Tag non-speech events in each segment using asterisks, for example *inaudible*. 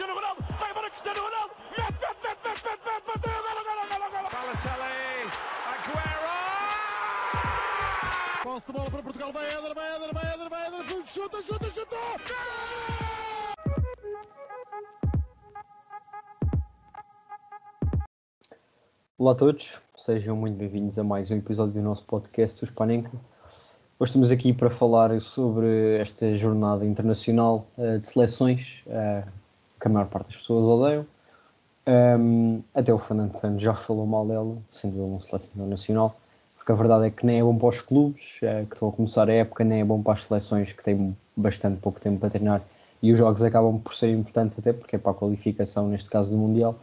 Cristiano Ronaldo, vai embora Cristiano Ronaldo, mete, mete, mete, mete, mete, mete, bateu, golo, golo, golo, golo. Balotelli, Aguero! Posse de bola para Portugal, vai Éder, vai Éder, vai Éder, vai Éder, chuta, chuta, chuta! Olá a todos, sejam muito bem-vindos a mais um episódio do nosso podcast do Spanenka. Hoje estamos aqui para falar sobre esta jornada internacional uh, de seleções, uh, que a maior parte das pessoas odeiam. Um, até o Fernando Santos já falou mal dela, sendo ele um selecionador nacional, porque a verdade é que nem é bom para os clubes, uh, que estão a começar a época, nem é bom para as seleções que têm bastante pouco tempo para treinar e os jogos acabam por ser importantes até porque é para a qualificação, neste caso do Mundial.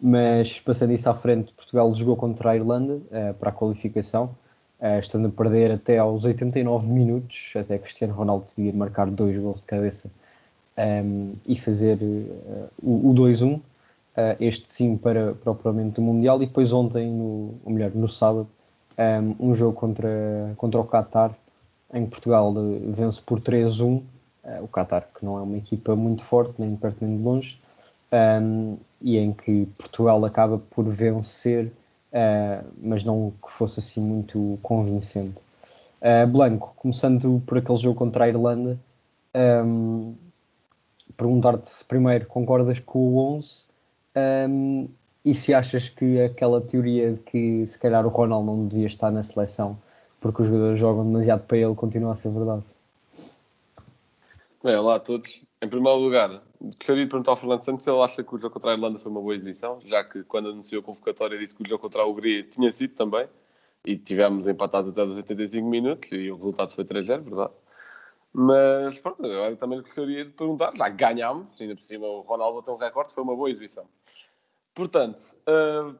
Mas passando isso à frente, Portugal jogou contra a Irlanda uh, para a qualificação, uh, estando a perder até aos 89 minutos, até Cristiano Ronaldo decidir marcar dois gols de cabeça um, e fazer uh, o, o 2-1, este sim para, para o Mundial, e depois ontem, no, ou melhor, no sábado, um, um jogo contra, contra o Qatar, em Portugal vence por 3-1, o Qatar que não é uma equipa muito forte, nem de perto nem de longe, um, e em que Portugal acaba por vencer, uh, mas não que fosse assim muito convincente. Uh, Blanco, começando por aquele jogo contra a Irlanda, um, perguntar-te primeiro, concordas com o 11? Um, e se achas que aquela teoria de que se calhar o Ronaldo não devia estar na seleção porque os jogadores jogam demasiado para ele continua a ser verdade? Bem, olá a todos. Em primeiro lugar, gostaria de perguntar ao Fernando Santos se ele acha que o jogo contra a Irlanda foi uma boa exibição, já que quando anunciou a convocatória disse que o jogo contra a Hungria tinha sido também, e tivemos empatados até os 85 minutos, e o resultado foi 3-0, verdade? Mas, pronto, eu também gostaria de perguntar, já ganhámos, ainda por cima o Ronaldo bateu um recorde, foi uma boa exibição. Portanto, uh,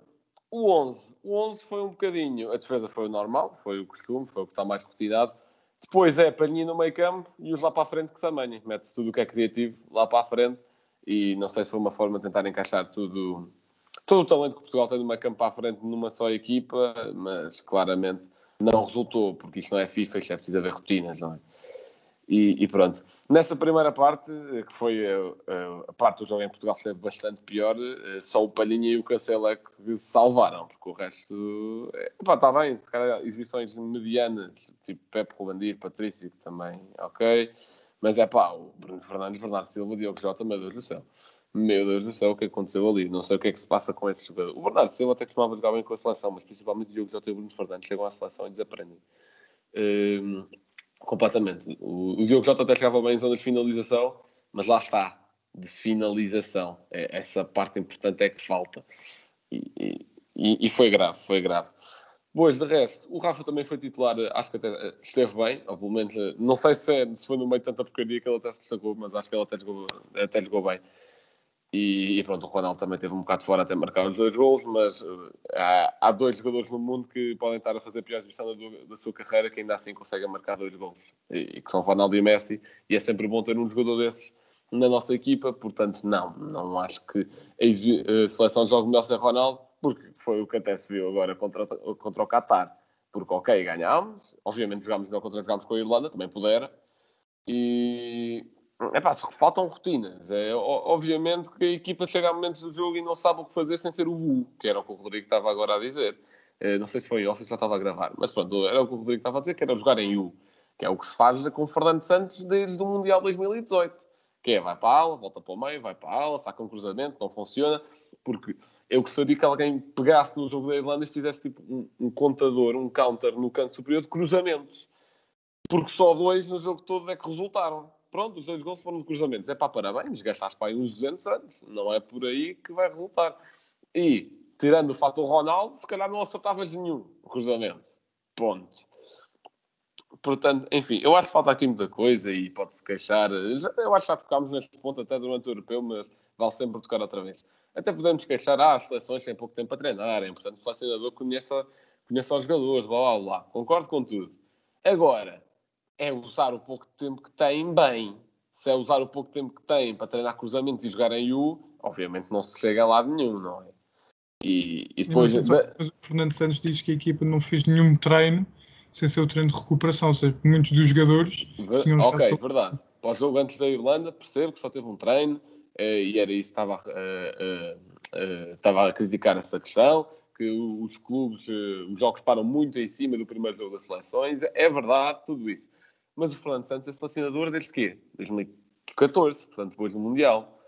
o 11. O 11 foi um bocadinho, a defesa foi o normal, foi o costume, foi o que está mais rotinado, depois é Palhinha no meio campo e os lá para a frente que se amanhem. Mete-se tudo o que é criativo lá para a frente e não sei se foi uma forma de tentar encaixar tudo, todo o talento que Portugal tem no meio campo para a frente numa só equipa, mas claramente não resultou, porque isto não é FIFA, isto é preciso haver rotinas, não é? E, e, pronto. Nessa primeira parte, que foi a, a, parte do jogo em Portugal esteve bastante pior, eh, só o Palhinha e o Cancelo é que se salvaram, porque o resto é, pá, está bem, se calhar exibições medianas, tipo Pepe Rolandir, Patrício, que também, ok, mas é pá, o Bruno Fernandes, Bernardo Silva, Diogo Jota, meu Deus do céu. Meu Deus do céu, o que aconteceu ali? Não sei o que é que se passa com esse jogador. O Bernardo Silva até costumava jogar bem com a seleção, mas principalmente o Diogo Jota e o Bruno Fernandes chegam à seleção e desaprendem. Um, Completamente. O, Diogo Jota até chegava bem em zona de finalização, mas lá está, de finalização. É, essa parte importante é que falta. E, e, e, foi grave, foi grave. Pois, de resto, o Rafa também foi titular, acho que até esteve bem, ou pelo menos, não sei se, é, se foi no meio de tanta porcaria que ele até se destacou, mas acho que ele até jogou, até jogou bem. E, e, pronto, o Ronaldo também teve um bocado fora até marcar os dois gols, mas uh, há, há, dois jogadores no mundo que podem estar a fazer a pior exibição da, da, sua carreira que ainda assim conseguem marcar dois gols, e, e, que são Ronaldo e Messi, e é sempre bom ter um jogador desses na nossa equipa, portanto, não, não acho que a, a seleção jogue melhor sem Ronaldo, porque foi o que até se viu agora contra, contra o Qatar, porque ok, ganhámos, obviamente jogámos melhor contra jogámos com a Irlanda, também pudera, e é pá, faltam rotinas. É, obviamente que a equipa chega a momentos do jogo e não sabe o que fazer sem ser o U, que era o que o Rodrigo estava agora a dizer. É, não sei se foi off já estava a gravar, mas pronto, era o que o Rodrigo estava a dizer, que era jogar em U, que é o que se faz com o Fernando Santos desde o Mundial 2018. Que é, vai para a ala, volta para o meio, vai para a ala, saca um cruzamento, não funciona, porque eu gostaria que alguém pegasse no jogo da Irlanda e fizesse tipo um, um contador, um counter no canto superior de cruzamentos. Porque só dois no jogo todo é que resultaram pronto, os dois gols foram de cruzamentos. É para parabéns, gastaste para aí uns 200 anos. Não é por aí que vai resultar. E, tirando o fato do Ronaldo, se calhar não acertavas nenhum cruzamento. Ponto. Portanto, enfim, eu acho que falta aqui muita coisa e pode-se queixar. Eu acho que já tocámos neste ponto até durante o europeu, mas vale sempre tocar outra vez. Até podemos queixar, ah, as seleções têm pouco tempo para treinarem, portanto o selecionador conhece, conhece os jogadores, blá blá blá. Concordo com tudo. Agora, é usar o pouco tempo que tem bem. Se é usar o pouco tempo que tem para treinar cruzamentos e jogar em U, obviamente não se chega a lado nenhum, não é? E, e depois. Mas, mas o Fernando Santos diz que a equipa não fez nenhum treino sem ser o treino de recuperação, ou seja, muitos dos jogadores. Ver, ok, verdade. Para o jogo antes da Irlanda, percebo que só teve um treino, e era isso que estava, a, estava a criticar essa questão, que os clubes, os jogos param muito em cima do primeiro jogo das seleções. É verdade, tudo isso. Mas o Fernando Santos é selecionador desde quê? 2014, portanto, depois do Mundial.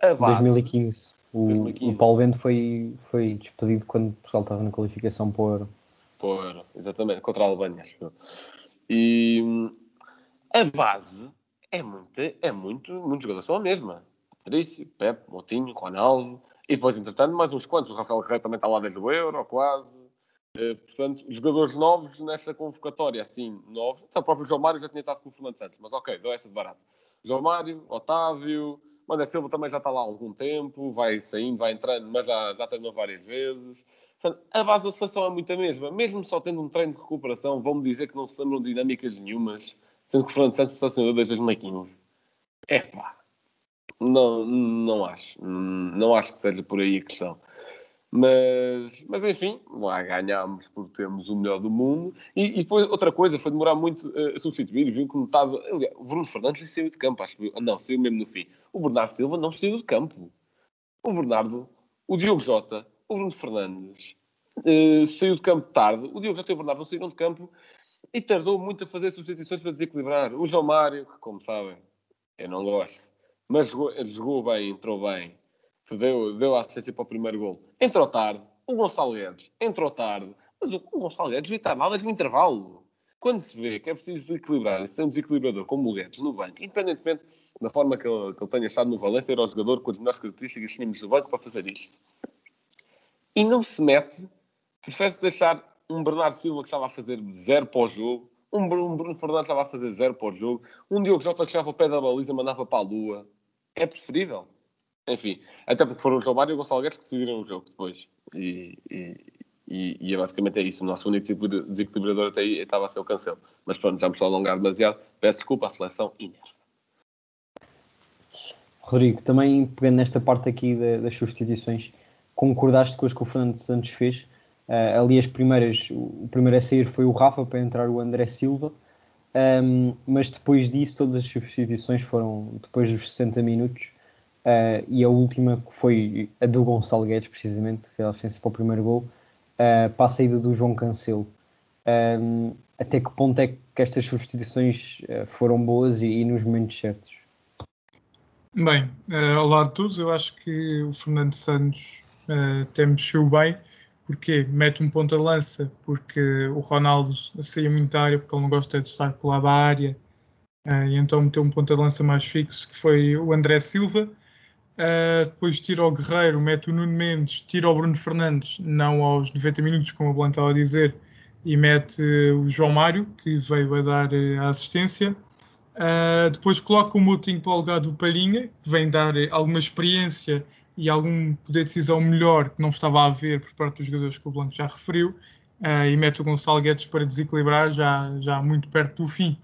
A base, 2015. O, 2015. o Paulo Bento foi, foi despedido quando Portugal estava na qualificação para o Euro. Para o Euro, exatamente, contra a Alemanha, acho que E a base é muito, é muito, muitos jogadores são a mesma. Patrício, Pepe, Motinho, Ronaldo, e depois, entretanto, mais uns quantos. O Rafael Guerreiro também está lá desde o Euro, quase. Uh, portanto, jogadores novos nesta convocatória, assim, novos. Então, o próprio João Mário já tinha estado com o Fernando Santos, mas ok, dou essa de barato. João Mário, Otávio, Mandé Silva também já está lá há algum tempo, vai saindo, vai entrando, mas já, já treinou várias vezes. Portanto, a base da seleção é muito a mesma. Mesmo só tendo um treino de recuperação, vão-me dizer que não se lembram de dinâmicas nenhumas, sendo que o Fernando Santos é selecionador desde 2015. É pá, não, não acho. Não acho que seja por aí a questão. Mas, mas enfim, lá ganhámos porque temos o melhor do mundo. E, e depois, outra coisa, foi demorar muito uh, a substituir. Viu como estava. O Bruno Fernandes saiu de campo, acho que. Não, saiu mesmo no fim. O Bernardo Silva não saiu de campo. O Bernardo, o Diogo Jota, o Bruno Fernandes uh, saiu de campo tarde. O Diogo Jota e o Bernardo não saíram de campo e tardou muito a fazer substituições para desequilibrar. O João Mário, que, como sabem, eu não gosto, mas jogou, jogou bem, entrou bem deu, deu a assistência para o primeiro gol. Entrou tarde. O Gonçalo Guedes entrou tarde. Mas o, o Gonçalo Guedes devia estar lá desde o intervalo. Quando se vê que é preciso desequilibrar, se tem um desequilibrador como o Guedes no banco, independentemente da forma que ele, que ele tenha estado no Valência, era o jogador com as melhores características que tínhamos no banco para fazer isto. E não se mete, prefere-se deixar um Bernardo Silva que estava a fazer zero para o jogo, um Bruno Fernandes estava a fazer zero para o jogo, um Diogo Jota que chegava ao pé da baliza mandava para a lua. É preferível. Enfim, até porque foram o Mário e o Gonçalo Guedes que decidiram o jogo depois. E, e, e, é basicamente é isso. O nosso único desequilibrador até aí estava a ser o Cancelo. Mas pronto, já me estou a alongar demasiado. Peço desculpa à seleção e Rodrigo, também pegando nesta parte aqui de, das substituições, concordaste com as que o Fernando Santos fez? Uh, ali as primeiras, o primeiro a sair foi o Rafa para entrar o André Silva, um, mas depois disso todas as substituições foram depois dos 60 minutos Uh, e a última que foi a do Gonçalo Guedes, precisamente, que foi a assistência para o primeiro gol, uh, para a saída do João Cancelo. Um, até que ponto é que estas substituições uh, foram boas e, e, nos momentos certos? Bem, uh, lado de todos, eu acho que o Fernando Santos uh, até mexeu bem, porque mete um ponto a lança, porque o Ronaldo saía muito da área, porque ele não gosta de estar colado à área, e então meteu um ponto a lança mais fixo, que foi o André Silva, Uh, depois tira o Guerreiro, mete o Nuno Mendes, tira o Bruno Fernandes, não aos 90 minutos, como o Blanc estava a dizer, e mete o João Mário, que veio a dar uh, a assistência. Uh, depois coloca o Moutinho para o lugar do Palhinha, que vem dar alguma experiência e algum poder de decisão melhor que não estava a haver por parte dos jogadores que o Blanco já referiu. e mete o Gonçalo Guedes para desequilibrar já, já muito perto do fim.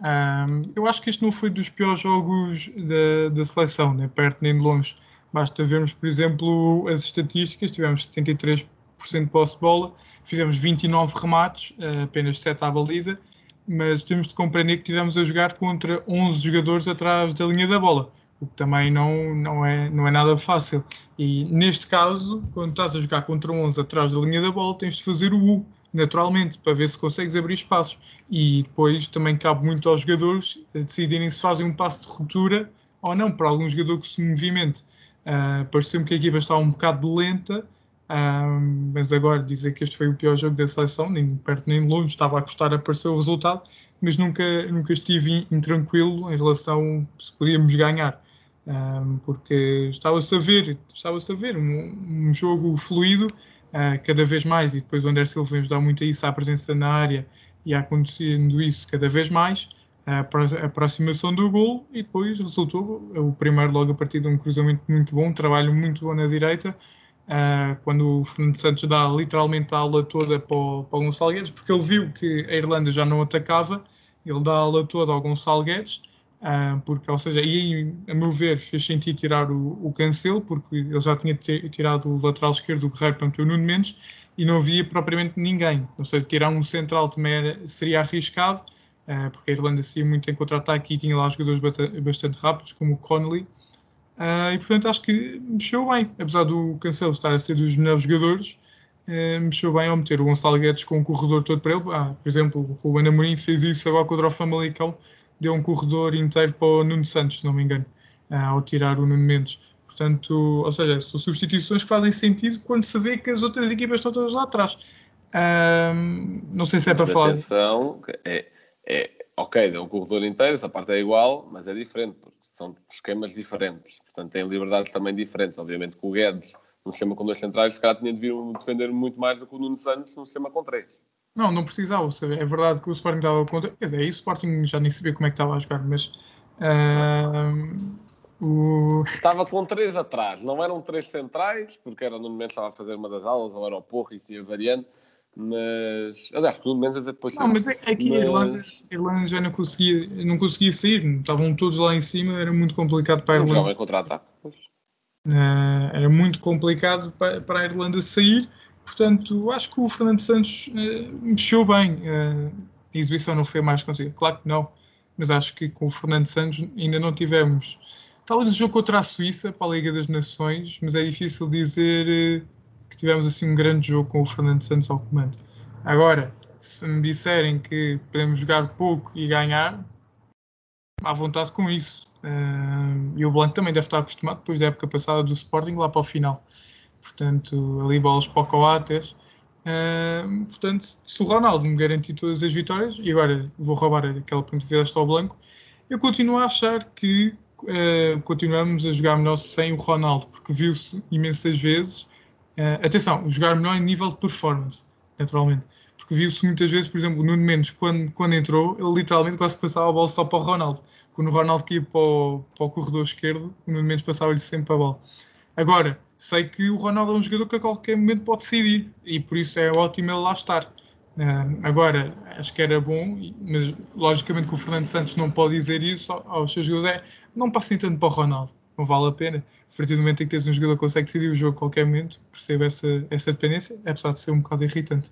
Um, eu acho que este não foi dos piores jogos da, da seleção, nem perto nem de longe. Basta vermos, por exemplo, as estatísticas: tivemos 73% de posse de bola, fizemos 29 remates, eh, apenas 7 à baliza, mas temos de compreender que tivemos a jogar contra 11 jogadores atrás da linha da bola, o que também não, não, é, não é nada fácil. E neste caso, quando estás a jogar contra 11 atrás da linha da bola, tens de fazer o U naturalmente, para ver se consegues abrir espaços. E depois também cabe muito aos jogadores decidirem se fazem um passo de ruptura ou não, para algum jogador que se movimente. Uh, Pareceu-me que a equipa estava um bocado lenta, uh, mas agora dizer que este foi o pior jogo da seleção, nem perto nem longe, estava a custar aparecer o resultado, mas nunca, nunca estive intranquilo em relação se podíamos ganhar. Uh, porque estava-se a ver, estava-se a ver um, um jogo fluido, uh, cada vez mais, e depois o André Silva vem ajudar muito a isso, a presença na área e acontecendo isso cada vez mais, a aproximação do gol e depois resultou o primeiro logo a partir de um cruzamento muito bom, um trabalho muito bom na direita, uh, quando o Fernando Santos dá literalmente a aula toda para o, para o Gonçalo Guedes, porque ele viu que a Irlanda já não atacava, ele dá a aula toda ao Gonçalo Guedes, Uh, porque, ou seja, aí, a meu ver, fez sentido tirar o, o Cancelo, porque ele já tinha tirado o lateral esquerdo do Guerreiro, portanto, o Nuno Mendes, e não havia propriamente ninguém. Ou seja, tirar um central também era, seria arriscado, uh, porque a Irlanda se ia muito em contra-ataque e tinha lá jogadores bastante rápidos, como o Connolly. Uh, e portanto acho que mexeu bem, apesar do Cancelo estar a ser dos melhores jogadores, uh, mexeu bem ao meter o Gonçalo Guedes com um corredor todo para ele. Ah, por exemplo, o Ruben Amorim fez isso agora contra o Famalicão, deu um corredor inteiro para o Nuno Santos, se não me engano, uh, ao tirar o Nuno Mendes. Portanto, ou seja, são substituições que fazem sentido quando se vê que as outras equipas estão todas lá atrás. não sei se é para Mas falar. atenção, é, é, ok, deu um corredor inteiro, essa parte é igual, mas é diferente, porque são esquemas diferentes. Portanto, têm liberdades também diferentes. Obviamente que o Guedes, num sistema com dois centrais, se calhar tinha de vir defender muito mais do que o Nuno Santos num sistema com três. Não, não precisava. É verdade que o Sporting estava contra. Quer dizer, aí o Sporting já nem sabia como é que estava a jogar, mas. ahm, o... Estava com três atrás, não eram três centrais, porque era no momento que estava a fazer uma das aulas, ou era o Porro, isso ia variando, mas. Aliás, pelo menos a depois. Não, mas é, é que a Mas- Irlanda, a Irlanda já não conseguia, não conseguia sair, estavam todos lá em cima, era muito complicado para a Não Irlanda. em contra-ataque. Eh, era muito complicado para, para a Irlanda sair, portanto, acho que o Fernando Santos eh, mexeu bem. Eh, a exibição não foi mais conseguida, claro que não, mas acho que com o Fernando Santos ainda não tivemos. Talvez o jogo contra a Suíça para a Liga das Nações, mas é difícil dizer eh, que tivemos assim um grande jogo com o Fernando Santos ao comando. Agora, se me disserem que podemos jogar pouco e ganhar, à vontade com isso. Uh, e o Blanco também deve estar acostumado depois da época passada do Sporting lá para o final. Portanto, ali bolas para o Coates. Uh, portanto, se o Ronaldo me garantir todas as vitórias, e agora vou roubar aquela pergunta que fizeste ao Blanco, eu continuo a achar que uh, continuamos a jogar melhor sem o Ronaldo, porque viu-se imensas vezes. uh, atenção, jogar melhor em nível de performance, naturalmente. Porque viu-se muitas vezes, por exemplo, o Nuno Mendes, quando, quando entrou, ele literalmente quase passava a bola só para o Ronaldo. Quando o Ronaldo ia para o, para o corredor esquerdo, o Nuno Mendes passava-lhe sempre a bola. Agora, sei que o Ronaldo é um jogador que a qualquer momento pode decidir e por isso é ótimo ele lá estar. Uh, agora, acho que era bom, mas logicamente que o Fernando Santos não pode dizer isso ao- aos seus jogadores: é não passem tanto para o Ronaldo, não vale a pena. A partir do momento em que tens um jogador que consegue decidir o jogo a qualquer momento, percebo essa, essa dependência, apesar de ser um bocado irritante.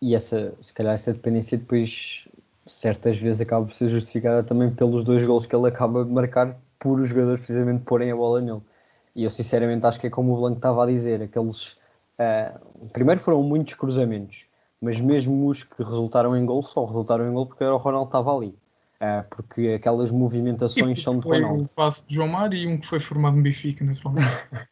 E essa, se calhar essa dependência depois certas vezes acaba por ser justificada também pelos dois gols que ele acaba de marcar por os jogadores precisamente porem a bola nele. E eu sinceramente acho que é como o Blanco estava a dizer, aqueles ah, primeiro foram muitos cruzamentos, mas mesmo os que resultaram em gol só resultaram em gol porque era o Ronaldo estava ali. Ah, porque aquelas movimentações são de Ronaldo. o passo de João Mário e um que foi formado no Benfica, naturalmente. *laughs*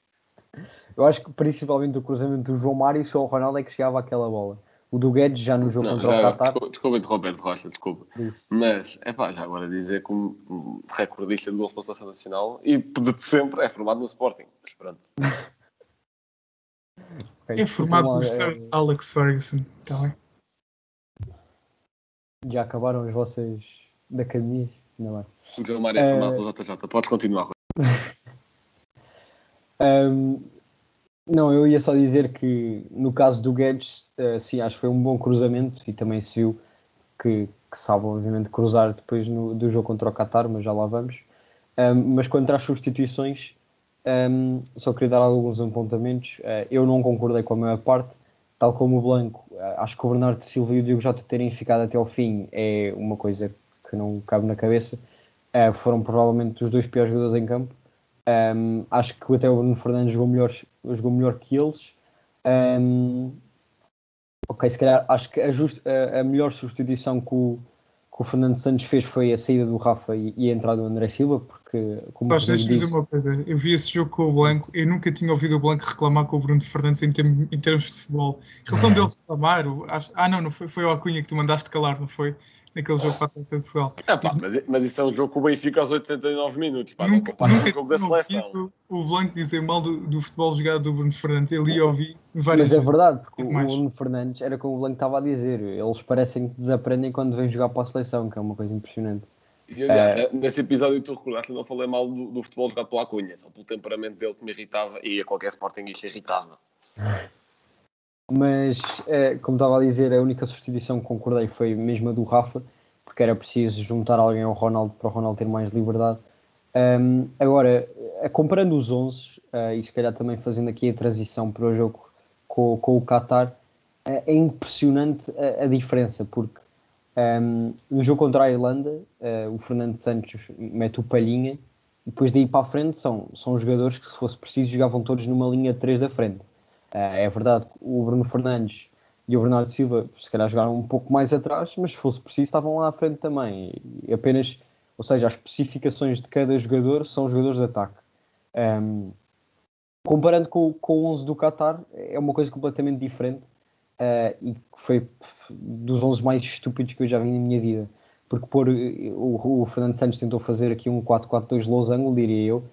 Eu acho que principalmente o cruzamento do João Mário só o Ronaldo é que chegava àquela bola. O do Guedes já no jogo Não, contra o já, Qatar. desculpa, desculpa interromper de Rocha, desculpa. Diz. Mas, é pá, já agora dizer um um recordista de gols pela seleção nacional e de sempre é formado no Sporting. Mas pronto. *laughs* Ok, É formado por desculpa lá, Sir Alex Ferguson, está bem? eh, Já acabaram as vossas da academia? Ainda bem. O João Mário é Eh, formado pelo JJ. Podes continuar, Rocha. *laughs* Não, eu ia só dizer que no caso do Guedes, eh, sim, acho que foi um bom cruzamento e também se viu que, que sabe, obviamente, cruzar depois no, do jogo contra o Qatar, mas já lá vamos. Ahm, mas quanto às substituições, ahm, só queria dar alguns apontamentos. Eh, eu não concordei com a maior parte, tal como o Blanco. eh, acho que o Bernardo Silva e o Diogo Jota terem ficado até ao fim é uma coisa que não cabe na cabeça. Eh, foram provavelmente os dois piores jogadores em campo. Um, acho que até o Bruno Fernandes jogou melhor, jogou melhor que eles. Um, ok, se calhar acho que a, just- a- a melhor substituição que o, que o Fernando Santos fez foi a saída do Rafa e, e a entrada do André Silva, porque, como o Mas Rodrigo deixa-me dizer disse, uma coisa. Eu vi esse jogo com o Blanco. Eu nunca tinha ouvido o Blanco reclamar com o Bruno Fernandes em, term- em termos de futebol. Em relação dele reclamar, acho- ah, não, não foi, foi o Acunha que tu mandaste calar, não foi? Naquele jogo para a Taça de Portugal. Ah, pá, mas, mas isso é um jogo com o Benfica aos 89 minutos. Pá, não Nunca, com nunca o jogo da seleção. o Blanco dizer mal do, do futebol jogado do Bruno Fernandes. Eu li e ouvi várias mas é verdade, porque o, o Bruno Fernandes era como o Blanco estava a dizer, eles parecem que desaprendem quando vêm jogar para a seleção, que é uma coisa impressionante. E, aliás, nesse episódio tu recordaste, não falei mal do, do futebol jogado pela Cunha, só pelo temperamento dele que me irritava e a qualquer Sportingista irritava. *laughs* Mas, eh, como estava a dizer, a única substituição que concordei foi mesmo a do Rafa, porque era preciso juntar alguém ao Ronaldo para o Ronaldo ter mais liberdade. Ahm, agora, eh, comparando os 11, eh, e se calhar também fazendo aqui a transição para o jogo com, com o Qatar, eh, é impressionante a, a diferença, porque Um, no jogo contra a Irlanda, uh, o Fernando Santos mete o Palhinha e depois daí para a frente são, são jogadores que, se fosse preciso, jogavam todos numa linha de 3 da frente. Uh, é verdade que o Bruno Fernandes e o Bernardo Silva, se calhar, jogaram um pouco mais atrás, mas se fosse preciso, estavam lá à frente também. E apenas, ou seja, as especificações de cada jogador são jogadores de ataque. Um, comparando com, com o 11 do Qatar, é uma coisa completamente diferente e que foi dos 11 mais estúpidos que eu já vi na minha vida. Porque por, o, o Fernando Santos tentou fazer aqui um 4-4-2 losango, diria eu.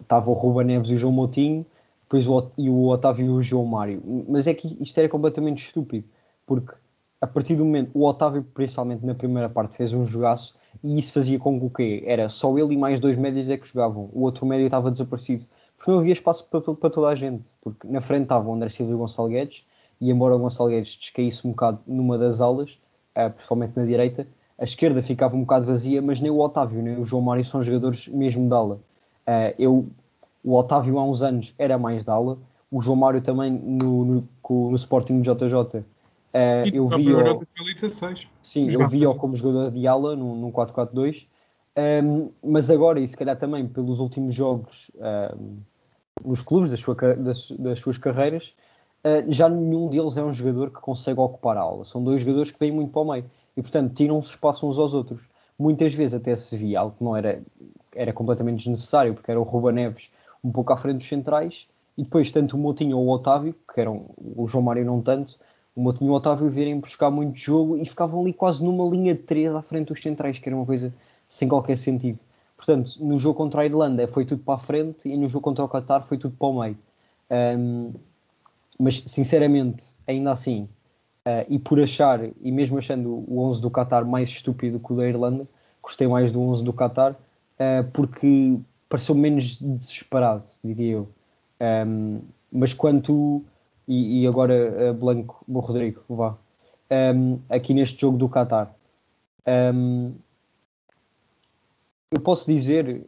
Estava uh, o Ruba Neves e o João Moutinho, depois o, e o Otávio e o João Mário. Mas é que isto era completamente estúpido, porque a partir do momento, o Otávio, principalmente na primeira parte, fez um jogaço e isso fazia com que o quê? Era só ele e mais dois médios é que jogavam. O outro médio estava desaparecido. Porque não havia espaço para, para toda a gente. Porque na frente estava o André Silva e Gonçalo Guedes e embora o Gonçalo Guedes descaísse um bocado numa das aulas, uh, principalmente na direita, a esquerda ficava um bocado vazia, mas nem o Otávio nem o João Mário são jogadores mesmo de ala. Uh, eu, o Otávio há uns anos era mais de ala, o João Mário também no, no, no, Sporting JJ. Uh, eu vi o, 2016. Sim, eu vi-o como jogador de ala num, num 4-4-2, um, mas agora, e se calhar também pelos últimos jogos um, nos clubes das, sua, das, das suas carreiras, já nenhum deles é um jogador que consegue ocupar a aula. São dois jogadores que vêm muito para o meio e, portanto, tiram-se espaço uns aos outros. Muitas vezes até se via algo que não era, era completamente desnecessário, porque era o Ruba Neves um pouco à frente dos centrais e depois tanto o Moutinho ou o Otávio, que eram o João Mário não tanto, o Moutinho e o Otávio virem buscar muito jogo e ficavam ali quase numa linha de três à frente dos centrais, que era uma coisa sem qualquer sentido. Portanto, no jogo contra a Irlanda foi tudo para a frente e no jogo contra o Qatar foi tudo para o meio. Um, mas sinceramente, ainda assim, uh, e por achar, e mesmo achando o 11 do Qatar mais estúpido que o da Irlanda, gostei mais do 11 do Qatar, uh, porque pareceu menos desesperado, diria eu. Um, mas quanto, e, e agora uh, Blanco, o Rodrigo, vá, um, aqui neste jogo do Qatar, um, eu posso dizer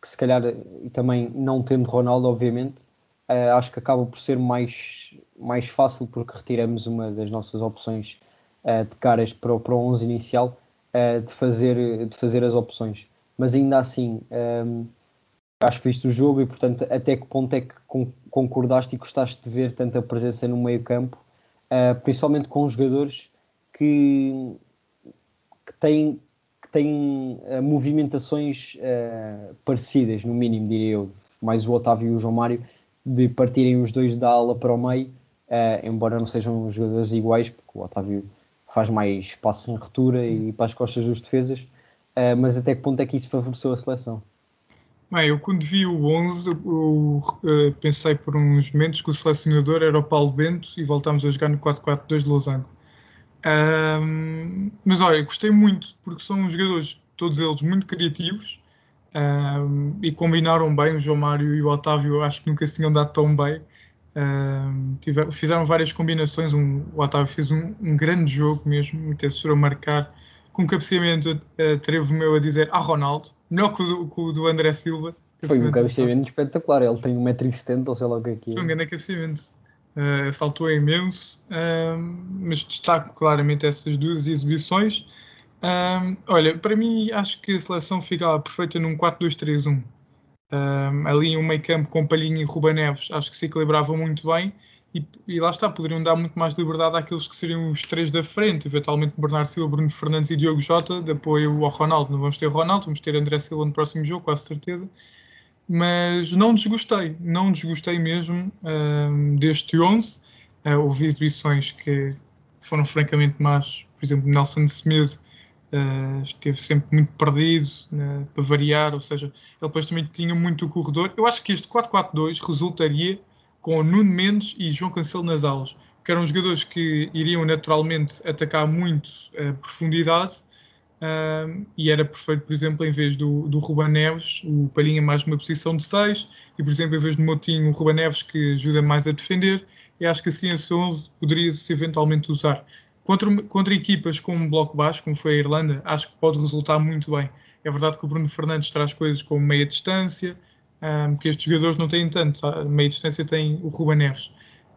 que se calhar, e também não tendo Ronaldo, obviamente, uh, acho que acaba por ser mais, mais fácil porque retiramos uma das nossas opções uh, de caras para o, para o 11 inicial uh, de, fazer, de fazer as opções. Mas ainda assim, um, acho que viste o jogo e, portanto, até que ponto é que concordaste e gostaste de ver tanta presença no meio campo, principalmente com jogadores que, que têm que têm movimentações parecidas, no mínimo, diria eu. Mais o Otávio e o João Mário, de partirem os dois da ala para o meio, uh, embora não sejam jogadores iguais, porque o Otávio faz mais espaço em retura e para as costas dos defesas, uh, mas até que ponto é que isso favoreceu a seleção? Bem, eu quando vi o 11, eu, eu, pensei por uns momentos que o selecionador era o Paulo Bento e voltámos a jogar no 4-4-2 de Losango. Um, mas olha, gostei muito porque são jogadores, todos eles, muito criativos um, e combinaram bem. O João Mário e o Otávio acho que nunca se tinham dado tão bem. Um, tiver, fizeram várias combinações. Um, o Otávio fez um, um grande jogo mesmo, até se a marcar com um cabeceamento uh, trevo meu a dizer a ah, Ronaldo, melhor que o, que o do André Silva. Foi um cabeceamento espetacular, ele tem 1,70m ou sei lá o que é que é. Foi um grande cabeceamento. Uh, saltou imenso, uh, mas destaco claramente essas duas exibições. Um, olha, para mim acho que a seleção ficava perfeita num 4-2-3-1. Um, ali um meio campo com Palhinha e Ruba Neves, acho que se equilibrava muito bem e, e, lá está, poderiam dar muito mais liberdade àqueles que seriam os três da frente, eventualmente Bernardo Silva, Bruno Fernandes e Diogo Jota, de apoio ao Ronaldo. Não vamos ter Ronaldo, vamos ter André Silva no próximo jogo, quase certeza. Mas não desgostei, não desgostei mesmo um, deste 11. Uh, houve exibições que foram francamente más, por exemplo, Nelson Semedo Uh, esteve sempre muito perdido uh, para variar, ou seja, ele depois também tinha muito o corredor. Eu acho que este 4-4-2 resultaria com Nuno Mendes e João Cancelo nas aulas, que eram jogadores que iriam naturalmente atacar muito a profundidade uh, e era perfeito, por exemplo, em vez do, do Ruban Neves, o Palhinha mais uma posição de 6 e, por exemplo, em vez do Motinho, o Ruban Neves que ajuda mais a defender. E acho que assim esse 11 poderia-se eventualmente usar. Contra, contra equipas com um bloco baixo, como foi a Irlanda, acho que pode resultar muito bem. É verdade que o Bruno Fernandes traz coisas como meia distância, um, que estes jogadores não têm tanto. A meia distância tem o Ruben Neves.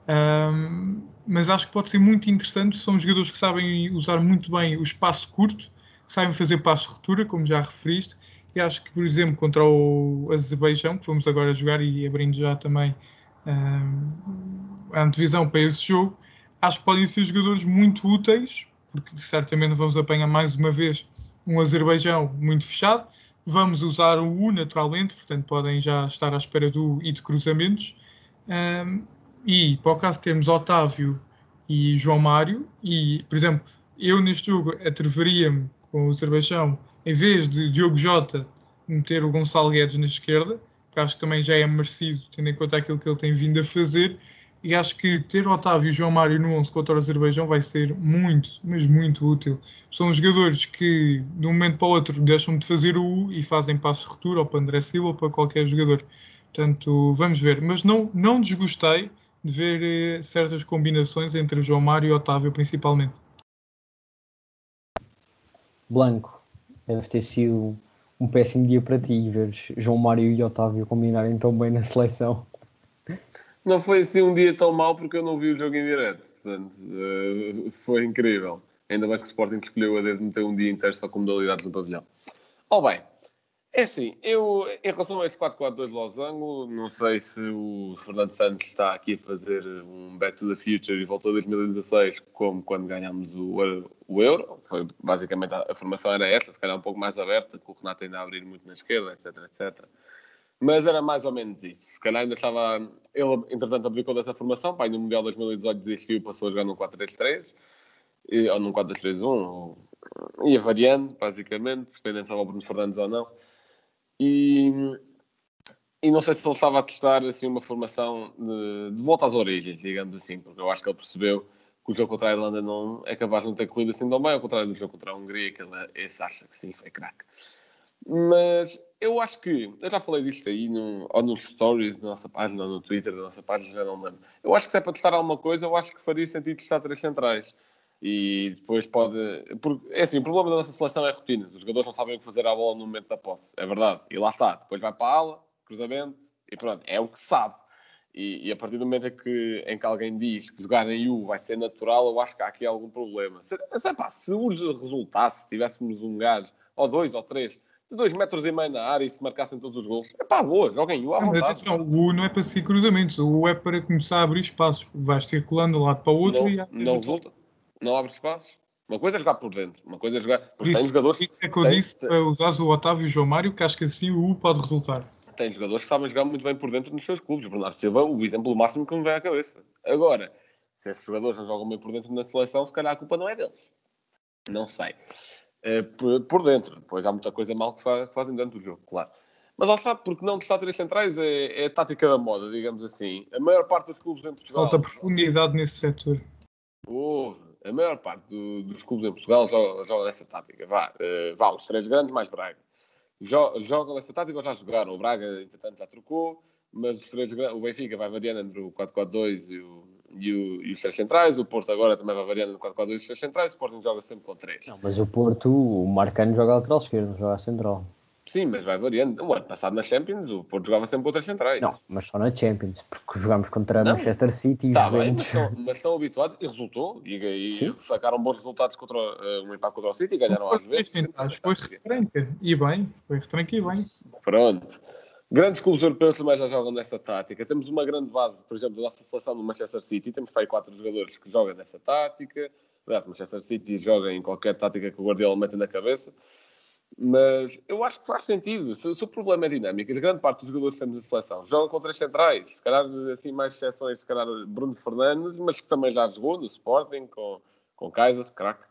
Um, mas acho que pode ser muito interessante. São jogadores que sabem usar muito bem o espaço curto, sabem fazer passo ruptura, como já referiste. E acho que, por exemplo, contra o Azerbaijão, que vamos agora jogar e abrindo já também um, a antevisão para esse jogo, acho que podem ser jogadores muito úteis, porque certamente vamos apanhar mais uma vez um Azerbaijão muito fechado. Vamos usar o U naturalmente, portanto podem já estar à espera do e de cruzamentos. Um, e para o caso de termos Otávio e João Mário, e por exemplo, eu neste jogo atreveria-me com o Azerbaijão, em vez de Diogo Jota, meter o Gonçalo Guedes na esquerda, que acho que também já é merecido, tendo em conta aquilo que ele tem vindo a fazer. E acho que ter Otávio e João Mário no 11 contra o Azerbaijão vai ser muito, mas muito útil. São jogadores que, de um momento para o outro, deixam de fazer o U e fazem passo ou para André Silva, ou para qualquer jogador. Portanto, vamos ver. Mas não, não desgostei de ver eh, certas combinações entre João Mário e Otávio, principalmente. Blanco, deve ter sido um péssimo dia para ti ver João Mário e Otávio combinarem tão bem na seleção. Não foi assim um dia tão mau porque eu não vi o jogo em direto, portanto uh, foi incrível. Ainda bem que o Sporting escolheu a dedo meter um dia inteiro só com modalidades no pavilhão. Oh bem, é assim, eu, em relação a este 4-4-2 de Losango, não sei se o Fernando Santos está aqui a fazer um Back to the Future e voltou a 2016, como quando ganhámos o, o Euro. Foi, basicamente, a, a, formação era essa, se calhar um pouco mais aberta, com o Renato ainda a abrir muito na esquerda, etc, etc. Mas era mais ou menos isso. Se calhar ainda estava... Ele, entretanto, abdicou dessa formação, pai, no Mundial 2018 desistiu, passou a jogar num 4-3-3, ou num 4-2-3-1, ia variando, basicamente, dependendo se estava o Bruno Fernandes ou não. E, e não sei se ele estava a testar assim, uma formação de, de, volta às origens, digamos assim, porque eu acho que ele percebeu que o jogo contra a Irlanda não é capaz de não ter corrido assim tão bem, ao contrário do jogo contra a Hungria, que ele esse acha que sim, foi craque. Mas eu acho que, eu já falei disto aí, no, ou nos stories da nossa página, ou no Twitter da nossa página, já não lembro. Eu acho que se é para testar alguma coisa, eu acho que faria sentido testar três centrais e depois pode. Porque, é assim, o problema da nossa seleção é rotinas. Os jogadores não sabem o que fazer à bola no momento da posse. É verdade. E lá está. Depois vai para a ala, cruzamento, e pronto. É o que sabe. E, e a partir do momento em que, em que alguém diz que jogar em U vai ser natural, eu acho que há aqui algum problema. Se, se, pá, se resultasse, se tivéssemos um gajo, ou dois, ou três, de dois metros e meio na área e se marcassem todos os gols, é pá, boa, joguem U à vontade. Mas atenção, o U não é para ser cruzamentos, o U é para começar a abrir espaços. Vais circulando de um lado para o outro não, e... Não resulta não abre espaços. Uma coisa é jogar por dentro, uma coisa é jogar. Porque por isso, tem jogadores. Isso é que eu tem, disse usar o Otávio e o João Mário, que acho que assim o U pode resultar. Tem jogadores que sabem jogar muito bem por dentro nos seus clubes. O Bernardo Silva, o exemplo máximo que me vem à cabeça. Agora, se esses jogadores não jogam bem por dentro na seleção, se calhar a culpa não é deles. Não sei. É, por, dentro. Depois há muita coisa mal que, que, fazem dentro do jogo, claro. Mas lá está, porque não testar três centrais é, é a tática da moda, digamos assim. A maior parte dos clubes em Portugal. Falta profundidade nesse setor. Houve a maior parte do, dos clubes em Portugal joga, joga dessa tática. Vá, uh, vá, os três grandes mais Braga. Jo, jogam dessa tática ou já jogaram. O Braga, entretanto, já trocou, mas os três o Benfica vai variando entre o 4-4-2 e, o, e, o, e os três centrais. O Porto agora também vai variando entre o 4-4-2 e os três centrais. O Sporting joga sempre com três. Não, mas o Porto, o Marcano joga lateral esquerdo, joga central. Sim, mas vai variando. O ano passado na Champions, o Porto jogava sempre outras centrais. Não, mas só na Champions, porque jogámos contra não. Manchester City e tá bem, mas, estão, mas estão habituados e resultou. E, e sacaram bons resultados contra uh, um empate contra o City e ganharam às vezes. Sim, foi retranca e bem. Foi retranca e bem. Pronto. Grandes clubes europeus também já jogam nessa tática. Temos uma grande base, por exemplo, da nossa seleção do Manchester City. Temos para aí quatro jogadores que jogam nessa tática. Aliás, o Manchester City joga em qualquer tática que o Guardiola mete na cabeça. Mas eu acho que faz sentido. Se, se o problema é dinâmicas, grande parte dos jogadores que temos na seleção jogam com três centrais. Se calhar, assim, mais exceções, se calhar Bruno Fernandes, mas que também já jogou no Sporting, com, com Kaiser, craque.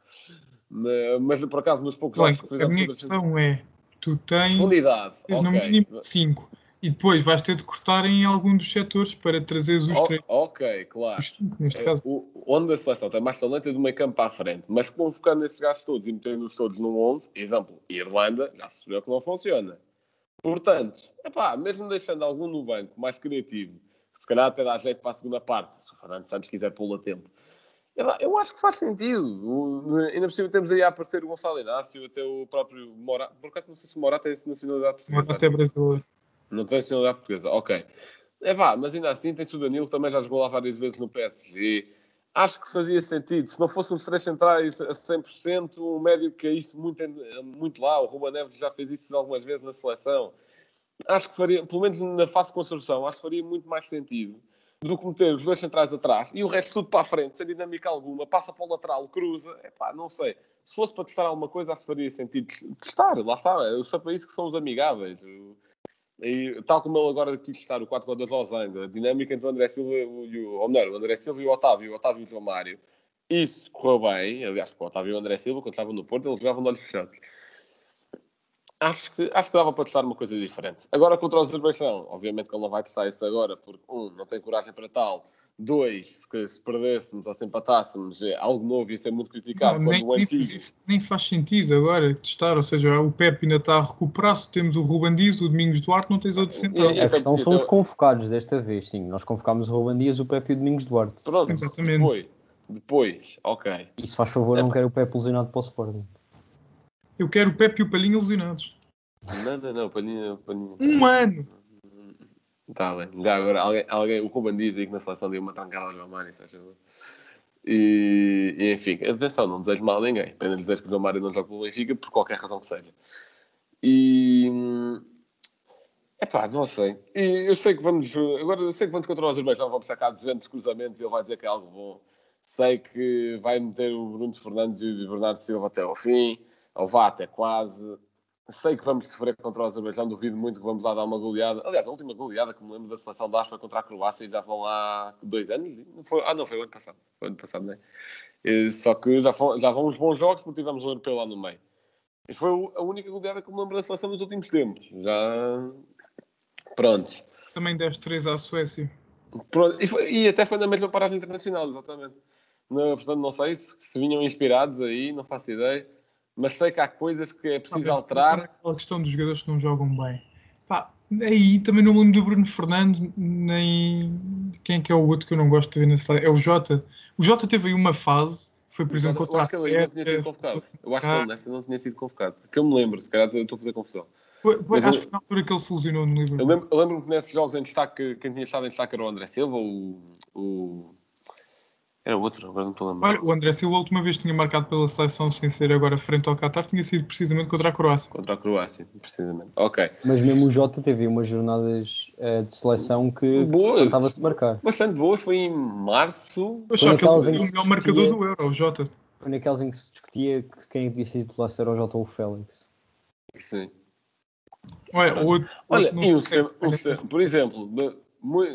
Mas, mas, por acaso, nos poucos jogos que fizemos... A minha questão é, tu tens, Profundidade. tens okay. no mínimo cinco e depois vais ter de cortar em algum dos setores para trazeres os três. Ok, claro. Os cinco, neste é, caso. O, onde a seleção tem mais talento é do meio campo para a frente, mas convocando esses gajos todos e metendo-os todos num 11, exemplo, Irlanda, já se viu que não funciona. Portanto, epá, mesmo deixando algum no banco mais criativo, que se calhar até dá jeito para a segunda parte, se o Fernando Santos quiser pô-lo a tempo, eu acho que faz sentido. O, ainda por cima temos aí a aparecer o Gonçalo Inácio, até o próprio Morato. Por acaso não sei se o Morato tem nacionalidade portuguesa. Morato é brasileiro. Não tem nacionalidade portuguesa, ok. É pá, mas ainda assim tem-se o Danilo, também já jogou lá várias vezes no PSG. acho que fazia sentido. Se não fosse uns três centrais a 100%, um médio que é isso muito, muito lá. O Ruba Neves já fez isso algumas vezes na seleção. Acho que faria, pelo menos na fase de construção, acho que faria muito mais sentido do que meter os dois centrais atrás e o resto tudo para a frente, sem dinâmica alguma, passa para o lateral, cruza. É pá, não sei. Se fosse para testar alguma coisa, acho que faria sentido testar. Lá está. Eu sou para isso que são os amigáveis. E, tal como ele agora quis estar o 4-4-2 Losango, a dinâmica entre o André Silva e o, ou melhor, o André Silva e o Otávio, o Otávio e o Mário, isso correu bem. Aliás, o Otávio e o André Silva, quando estavam no Porto, eles jogavam de olhos fechados. Acho que, acho que dava para testar uma coisa diferente. Agora contra o Azerbaijão, obviamente que ele não vai testar isso agora, porque, um, não tem coragem para tal, Dois, se, se perdêssemos ou se empatássemos, é algo novo ia ser muito criticado. Não, nem, o antigo... nem, faz, nem, faz, sentido agora testar, ou seja, o Pepe ainda está a recuperar, temos o Ruben Dias, o Domingos Duarte, não tens outro central. A questão são os convocados desta vez, sim. Nós convocámos o Ruben Dias, o Pepe e o Domingos Duarte. Pronto, Exatamente. depois, depois, ok. E se faz favor, é. não quero o Pepe lesionado para o Sporting. Eu quero o Pepe e o Palhinha lesionados. Não, não, não, Palhinha, Palhinha. Um ano! Está bem. Já agora, alguém, alguém, o Ruben diz aí que na seleção deu uma trancada ao João Mário, e, e, enfim, atenção, não desejo mal a ninguém. Apenas desejo que o João Mário não jogue pelo Benfica, por qualquer razão que seja. E. Epá, não sei. E eu sei que vamos. Agora eu sei que vamos contra o Azerbaijão, vamos sacar 200 cruzamentos e ele vai dizer que é algo bom. Sei que vai meter o Bruno Fernandes e o Bernardo Silva até ao fim, ou vá até quase. Sei que vamos sofrer contra o Azerbaijão, duvido muito que vamos lá dar uma goleada. Aliás, a última goleada que me lembro da seleção da foi contra a Croácia e já vão lá dois anos. Não foi, ah, não, foi o ano passado. Foi o ano passado, não é? E, só que já, foi, já vão uns bons jogos porque tivemos um europeu lá no meio. Isto foi a única goleada que me lembro da seleção nos últimos tempos. Já. Prontos. Também deste 3 à Suécia. Pronto. E, foi, e, até foi na mesma paragem internacional, exatamente. Não, portanto, não sei se, se vinham inspirados aí, não faço ideia mas sei que há coisas que é preciso ah, alterar. Aquela questão dos jogadores que não jogam bem. Pá, aí também não lembro do Bruno Fernandes, nem quem é que é o outro que eu não gosto de ver nessa É o Jota. O Jota teve aí uma fase, foi por exemplo contra a Sérvia. Eu acho que ele nessa não tinha sido convocado. Que eu me lembro, se calhar estou a fazer confusão. Foi, foi, acho eu, que foi na altura que ele se lesionou no livro. Eu lembro-me lembro que nesses jogos em destaque, quem tinha estado em destaque era o André Silva, o, o era outro, agora não estou a lembrar. Olha, o André Silva, a última vez que tinha marcado pela seleção, sem ser agora frente ao Qatar, tinha sido precisamente contra a Croácia. Contra a Croácia, precisamente. Ok. Mas mesmo o Jota teve umas jornadas uh, de seleção que estava-se marcar. Bastante boas, foi em março. Eu acho que ele foi o melhor marcador do Euro, o Jota. Foi naquelas em que se discutia que quem devia ser titular era o Jota ou o Félix. Sim. Olha, outro, Olha e um sistema, um sistema, por exemplo,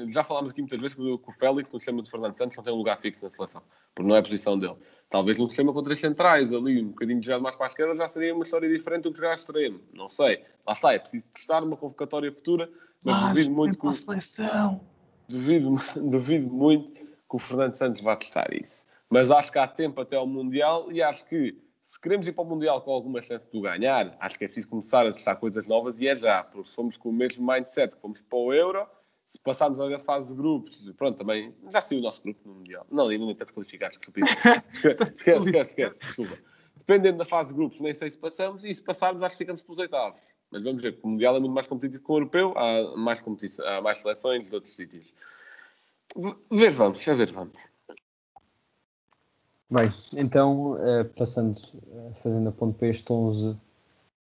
já falámos aqui muitas vezes que o Félix no sistema de Fernando Santos não tem um lugar fixo na seleção, porque não é a posição dele. Talvez num sistema com três centrais, ali um bocadinho de mais para a esquerda, já seria uma história diferente do que jogar extremo. Não sei. Lá está, é preciso testar uma convocatória futura, mas ah, duvido muito que. Seleção. Duvido, *laughs* duvido muito que o Fernando Santos vá testar isso. Mas acho que há tempo até ao Mundial e acho que se queremos ir para o Mundial com alguma chance de o ganhar, acho que é preciso começar a testar coisas novas e é já, porque se formos com o mesmo mindset que fomos para o Euro se passarmos a fase de grupos, pronto, também já saiu o nosso grupo no Mundial. Não, ainda nem estamos qualificados, *laughs* esquece, esquece, esquece, esquece, desculpa. Dependendo da fase de grupos, nem sei se passamos, e se passarmos, acho que ficamos pelos oitavos. Mas vamos ver, o Mundial é muito mais competitivo que o Europeu, há mais, competição, há mais seleções de outros sítios. Ver vamos, a ver vamos. Bem, então, uh, passando, uh, fazendo a ponto para este 11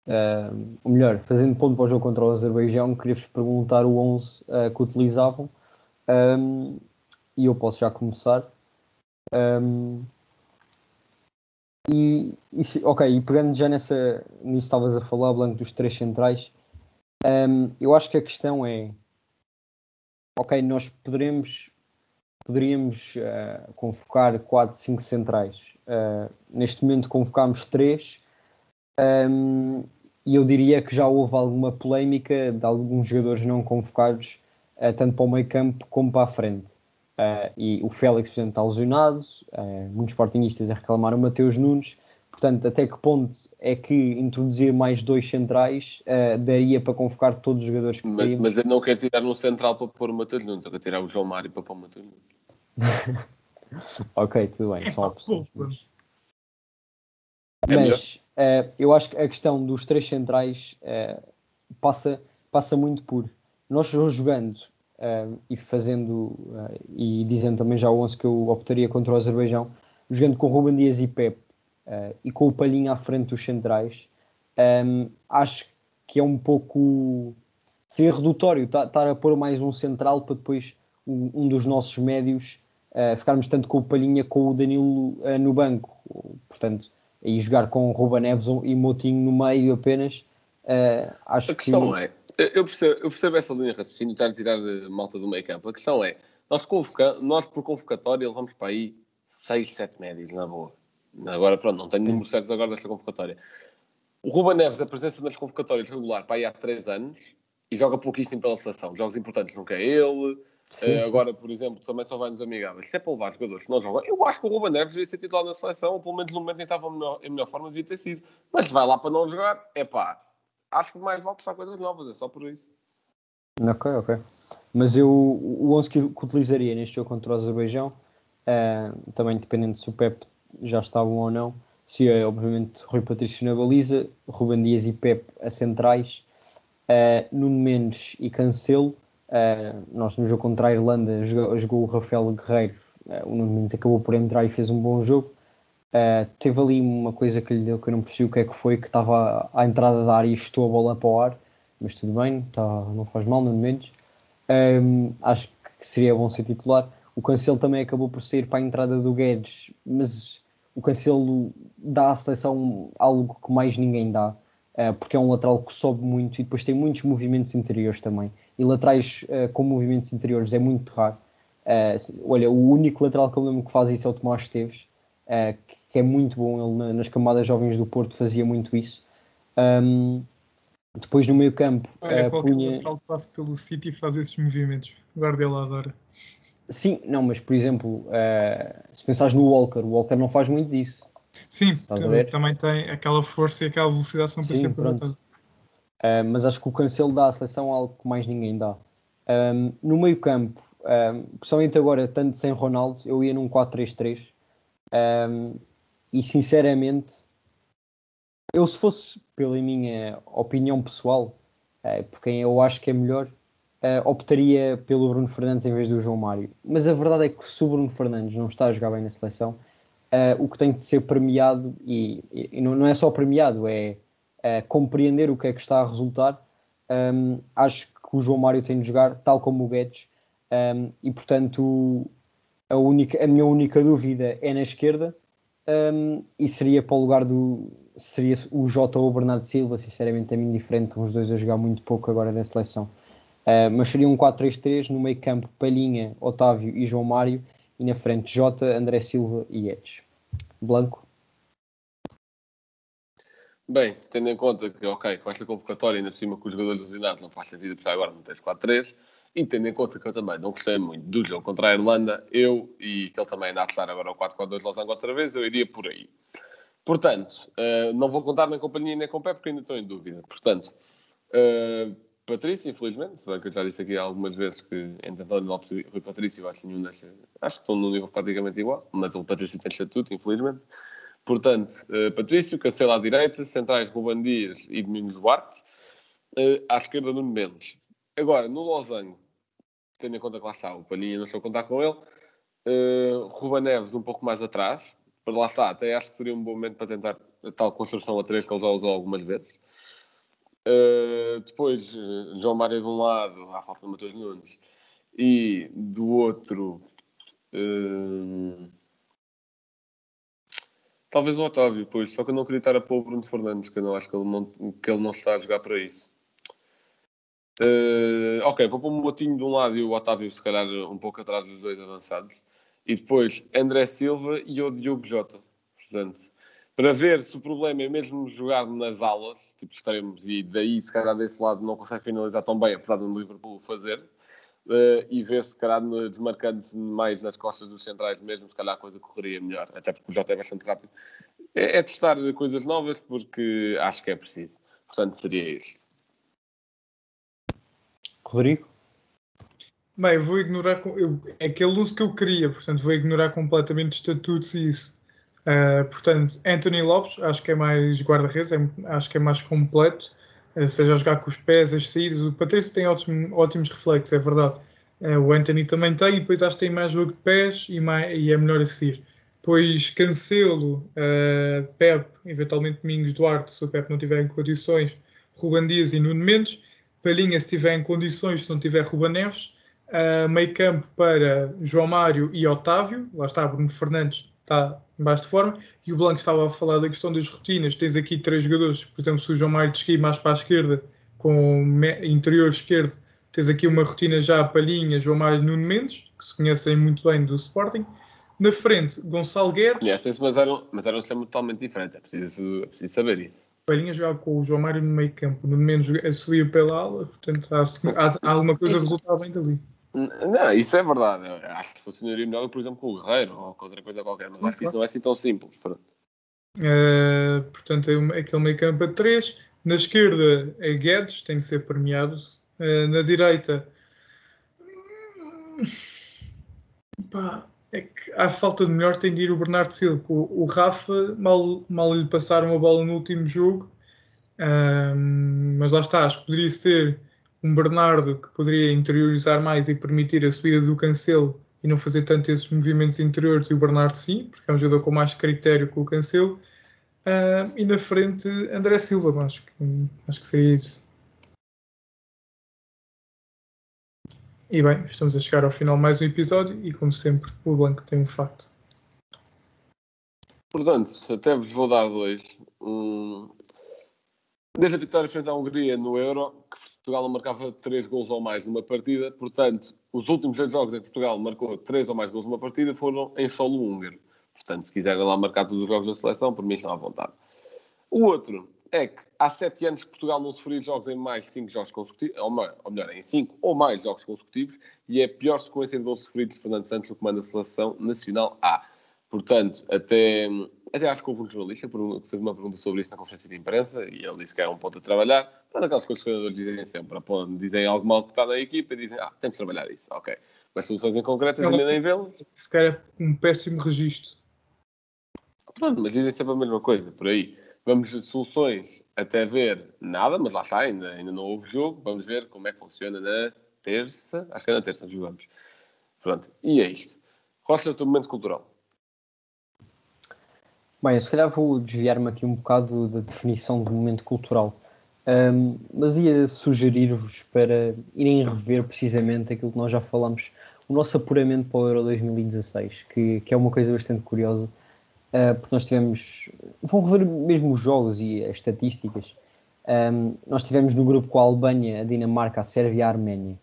Uh, ou melhor, fazendo ponto para o jogo contra o Azerbaijão, queria-vos perguntar o 11 uh, que utilizavam um, e eu posso já começar. Um, e, e, ok, e pegando já nessa, nisso estavas a falar, Blanco, dos três centrais, um, eu acho que a questão é: ok, nós poderemos, poderíamos uh, convocar 4, 5 centrais. neste momento convocámos 3 um, e eu diria que já houve alguma polémica de alguns jogadores não convocados, uh, tanto para o meio campo como para a frente. Uh, e o Félix, por exemplo, está lesionado, uh, muitos sportingistas a reclamar o Mateus Nunes. Portanto, até que ponto é que introduzir mais dois centrais daria para convocar todos os jogadores que mas, mas eu não quero tirar um central para pôr o Mateus Nunes, eu quero tirar o João Mário para pôr o Mateus Nunes. *laughs* ok, tudo bem, são opções. É mas, Uh, eu acho que a questão dos três centrais uh, passa, passa muito por nós jogando uh, e fazendo e dizendo também já o 11 que eu optaria contra o Azerbaijão, jogando com Ruben Dias e Pep e com o Palhinha à frente dos centrais, acho que é um pouco seria redutório estar a pôr mais um central para depois um, um dos nossos médios ficarmos tanto com o Palhinha como o Danilo no banco, portanto, e jogar com o Ruben Neves e Motinho no meio apenas. acho a questão que... é eu percebo, eu percebo essa linha de raciocínio, estar a tirar malta do meio campo. A questão é, nós, nós por convocatória levamos para aí 6, 7 médios, na boa. Agora, pronto, não tenho números certos agora desta convocatória. O Ruba Neves, a presença nas convocatórias regular para aí há 3 anos e joga pouquíssimo pela seleção. Jogos importantes nunca é ele. Sim, sim. Agora, por exemplo, também só vai nos amigáveis. Se é para levar jogadores que não jogam, eu acho que o Ruba Neves devia ser titular na seleção, ou pelo menos no momento em que estava em melhor, forma, devia ter sido. Mas se vai lá para não jogar, é pá, acho que mais vale testar coisas novas, é só por isso. Ok, ok. Mas eu, o 11 que, que utilizaria neste jogo contra o Azerbaijão, uh, também dependendo se o Pep já está bom ou não, se é obviamente Rui Patrício na baliza, Ruben Dias e Pep a centrais, uh, Nuno Mendes e Cancelo. Uh, nós no jogo contra a Irlanda jogou, jogou o Rafael Guerreiro, uh, o Nuno Mendes acabou por entrar e fez um bom jogo. Uh, teve ali uma coisa que lhe deu que eu não percebi o que é que foi, que estava à entrada da área e estou a bola para o ar, mas tudo bem, tá, não faz mal, no menos. Um, acho que seria bom ser titular. O Cancelo também acabou por sair para a entrada do Guedes, mas o Cancelo dá à seleção algo que mais ninguém dá, porque é um lateral que sobe muito e depois tem muitos movimentos interiores também. E laterais uh, com movimentos interiores é muito raro. olha, o único lateral que eu lembro que faz isso é o Tomás Esteves uh, que é muito bom. Ele na, nas camadas jovens do Porto fazia muito isso. Um, depois no meio campo Olha, uh, qualquer punha... lateral que passe pelo City faz esses movimentos. Guardiola adora. Sim, não, mas por exemplo, uh, se pensares no Walker, o Walker não faz muito disso. Sim, também tem aquela força e aquela velocidade são para ser pronto. Uh, mas acho que o Cancelo dá à seleção algo que mais ninguém dá. Um, no meio campo, um, principalmente agora, tanto sem Ronaldo, eu ia num 4-3-3. Um, e sinceramente, eu se fosse pela minha opinião pessoal, uh, por quem eu acho que é melhor, uh, optaria pelo Bruno Fernandes em vez do João Mário. Mas a verdade é que se o Bruno Fernandes não está a jogar bem na seleção, uh, o que tem de ser premiado, e, e não, não, é só premiado, é compreender o que é que está a resultar. Um, acho que o João Mário tem de jogar tal como o Guedes, um, e portanto a, única, a minha única dúvida é na esquerda um, e seria para o lugar do. Seria o Jota ou o Bernardo Silva, sinceramente é mim diferente, estão os dois a jogar muito pouco agora na seleção. Uh, mas seria um 4-3-3, no meio campo Palhinha, Otávio e João Mário, e na frente Jota, André Silva e Edes. Blanco? Bem, tendo em conta que, ok, com esta convocatória, ainda por cima com os jogadores lesionados, não faz sentido, porque agora não tens 4-3, e tendo em conta que eu também não gostei muito do jogo contra a Irlanda, eu, e que ele também anda a testar agora o 4-4-2 Losango outra vez, eu iria por aí. Portanto, uh, não vou contar nem companhia nem com pé porque ainda estou em dúvida. Portanto, uh, Patrício, infelizmente, se bem que eu já disse aqui algumas vezes que entre António Lopes e Rui Patrício, acho que nenhum acho que estão num nível praticamente igual, mas o Patrício tem estatuto, infelizmente. Portanto, uh, Patrício, Cancela à direita, centrais Ruban Dias e Domingos Duarte, uh, à esquerda Nuno Mendes. Agora, no Losango, tendo em conta que lá está, o Palhinha não estou a contar com ele, uh, Neves um pouco mais atrás, para lá está, até acho que seria um bom momento para tentar a tal construção a três que ele já usou algumas vezes. Uh, depois, uh, João Mário de um lado, à falta de Matheus Nunes, e do outro, uh, talvez o Otávio, pois, só que eu não queria estar a pôr o Bruno Fernandes, que eu não acho que ele não, que ele não está a jogar para isso. Uh, ok, vou pôr o Motinho de um lado e o Otávio, se calhar, um pouco atrás dos dois avançados. E depois André Silva e o Diogo Jota. Portanto, para ver se o problema é mesmo jogar nas alas, tipo extremos, e daí, se calhar, desse lado não consegue finalizar tão bem, apesar do Liverpool fazer. Uh, e ver se, calhar, desmarcando-se mais nas costas dos centrais mesmo, se calhar a coisa correria melhor, até porque o Jota é bastante rápido. É, é testar coisas novas, porque acho que é preciso. Portanto, seria isto. Rodrigo? Bem, vou ignorar eu, é aquele uso que eu queria, portanto, vou ignorar completamente estatutos e isso. Uh, portanto, Anthony Lopes, acho que é mais guarda-redes, é, acho que é mais completo, uh, seja a jogar com os pés, as saídas. O Patrício tem ótimos, ótimos reflexos, é verdade, Uh, o Anthony também tem, e depois acho que tem mais jogo de pés e, mais, e é melhor a seguir. Depois Cancelo, uh, Pep, eventualmente Domingos Duarte, se o Pep não tiver em condições, Ruban Dias e Nuno Mendes. Palhinha, se tiver em condições, se não tiver Ruban Neves. Uh, meio campo para João Mário e Otávio. Lá está, Bruno Fernandes está em baixo de forma. E o Blanco estava a falar da questão das rotinas. Tens aqui três jogadores, por exemplo, se o João Mário desqui mais para a esquerda, com interior esquerdo, tens aqui uma rotina já Palhinha, João Mário e Nuno Mendes, que se conhecem muito bem do Sporting. Na frente, Gonçalo Guedes. Conhecem-se, mas eram, mas eram um sistema totalmente diferente. É preciso, é preciso saber isso. Palhinha jogava com o João Mário no meio campo, no menos subia pela ala, portanto há, há, há alguma coisa isso, resultava bem dali. Não, isso é verdade. Eu acho que funcionaria melhor, por exemplo, com o Guerreiro ou com outra coisa qualquer, mas Sim, acho que isso não é assim tão simples. Uh, portanto, é aquele meio campo a 3. Na esquerda é Guedes, tem de ser premiado. Uh, na direita. Pá, é que há falta de melhor tem de ir o Bernardo Silva. O, o Rafa, mal, mal lhe passaram a bola no último jogo, um, mas lá está, acho que poderia ser um Bernardo que poderia interiorizar mais e permitir a subida do Cancelo e não fazer tanto esses movimentos interiores, e o Bernardo sim, porque é um jogador com mais critério que o Cancelo. Uh, e na frente, André Silva, acho que, acho que seria isso. E bem, estamos a chegar ao final mais um episódio e, como sempre, o Blanco tem um facto. Portanto, até vos vou dar dois. Um... Desde a vitória frente à Hungria no Euro, que Portugal não marcava três gols ou mais numa partida, portanto, os últimos dois jogos em que Portugal marcou três ou mais gols numa partida foram em solo húngaro. Portanto, se quiserem lá marcar todos os jogos da seleção, por mim estão à vontade. O outro é que há sete anos que Portugal não sofria jogos em mais de cinco jogos consecutivos, ou, melhor, em cinco ou mais jogos consecutivos, e é a pior sequência de gols sofridos de Fernando Santos no comando da Seleção Nacional A. Portanto, até, até acho que houve um jornalista que fez uma pergunta sobre isso na conferência de imprensa e ele disse que era um ponto a trabalhar. Para aquelas coisas que os treinadores dizem sempre, dizem algo mal que está na equipa e dizem, ah, temos de trabalhar isso, ok. Mas soluções em concretas ainda nem vê-las. Se calhar um péssimo registro. Pronto, mas dizem sempre a mesma coisa, por aí. Vamos de soluções até ver nada, mas lá está, ainda, ainda não houve jogo. Vamos ver como é que funciona na terça. Acho que é na terça jogamos. Pronto, e é isto. Rocha, o teu momento cultural. Bem, eu se calhar vou desviar-me aqui um bocado da definição de momento cultural. Um, mas ia sugerir-vos para irem rever precisamente aquilo que nós já falamos, o nosso apuramento para o Euro 2016, que, que é uma coisa bastante curiosa uh, porque nós tivemos. Vão rever mesmo os jogos e as estatísticas. Um, nós tivemos no grupo com a Albânia, a Dinamarca, a Sérvia e a Arménia.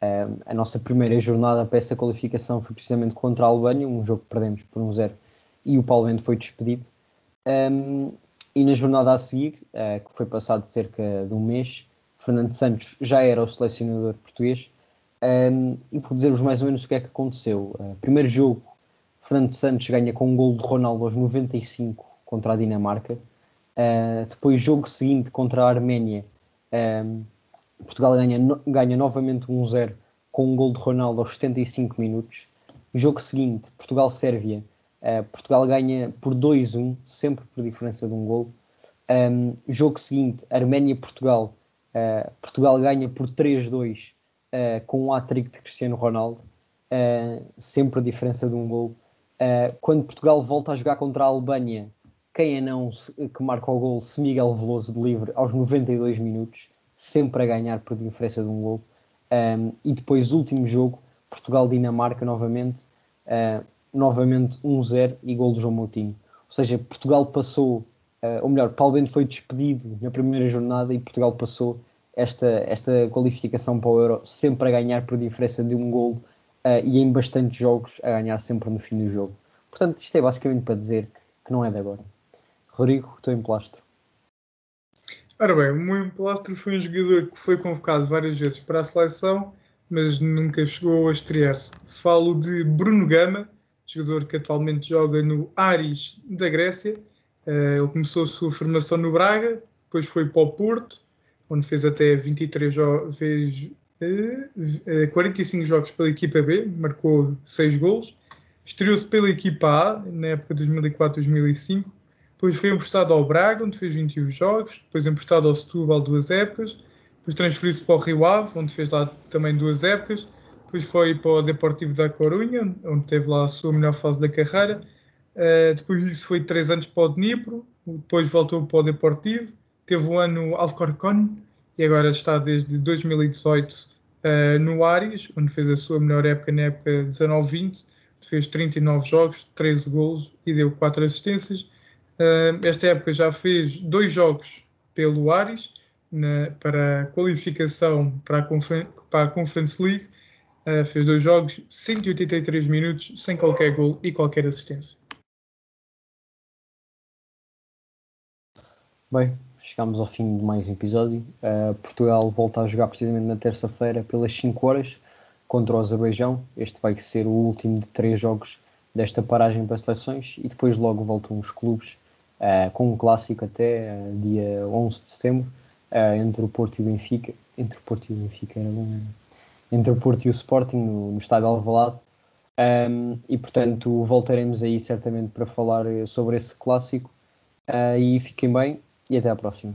Um, a nossa primeira jornada para essa qualificação foi precisamente contra a Albânia, um jogo que perdemos por um zero e o Paulo Bento foi despedido. Um, e na jornada a seguir, uh, que foi passado cerca de um mês, Fernando Santos já era o selecionador português. Um, e por dizer-vos mais ou menos o que é que aconteceu. Uh, primeiro jogo Fernando Santos ganha com um gol de Ronaldo aos 95 contra a Dinamarca. Uh, depois, jogo seguinte contra a Arménia, um, Portugal ganha, no, ganha novamente 1-0 com um gol de Ronaldo aos 75 minutos. Jogo seguinte, Portugal-Sérvia, uh, Portugal ganha por 2-1, sempre por diferença de um gol. Um, jogo seguinte, Arménia-Portugal, uh, Portugal ganha por 3-2 com um hat-trick de Cristiano Ronaldo, sempre a diferença de um gol. Uh, quando Portugal volta a jogar contra a Albânia, quem é não que marca o gol? Se Miguel Veloso de livre aos 92 minutos, sempre a ganhar por diferença de um gol. Um, e depois, último jogo, Portugal-Dinamarca novamente, uh, novamente 1-0 e gol do João Moutinho. Ou seja, Portugal passou, uh, ou melhor, Paulo Bento foi despedido na primeira jornada e Portugal passou esta, esta qualificação para o Euro sempre a ganhar por diferença de um gol uh, e em bastantes jogos a ganhar sempre no fim do jogo. Portanto, isto é basicamente para dizer que não é de agora. Rodrigo, estou em plastro. Ora bem, o meu plastro foi um jogador que foi convocado várias vezes para a seleção, mas nunca chegou a estrear-se. Falo de Bruno Gama, jogador que atualmente joga no Aris da Grécia. Uh, ele começou a sua formação no Braga, depois foi para o Porto, onde fez até 23 jogos, 45 jogos pela equipa B, marcou 6 gols. Estreou-se pela equipa A na época de 2004-2005. Depois foi emprestado ao Braga, onde fez 21 jogos. Depois emprestado ao Setúbal duas épocas. Depois transferiu-se para o Rio Ave, onde fez lá também duas épocas. Depois foi para o Deportivo da Corunha, onde teve lá a sua melhor fase da carreira. Uh, depois disso foi três anos para o Dnipro, depois voltou para o Deportivo, teve um ano Alcorcón e agora está desde 2018 uh, no Ares, onde fez a sua melhor época na época 19-20, fez 39 jogos, 13 gols e deu 4 assistências. Uh, esta época já fez dois jogos pelo Ares na, para a qualificação para a, para a Conference League. Uh, fez dois jogos, 183 minutos, sem qualquer gol e qualquer assistência. Bem, chegamos ao fim de mais um episódio. Uh, Portugal volta a jogar precisamente na terça-feira pelas 5 horas contra o Azerbaijão. Este vai ser o último de três jogos desta paragem para seleções e depois logo voltam os clubes uh, com um clássico até uh, dia 11 de setembro entre o Porto e o Benfica. Entre o Porto e o Benfica era bom, entre o Porto e o Sporting no, no estádio Alvalade. Um, e portanto voltaremos aí certamente para falar sobre esse clássico. e fiquem bem e até à próxima.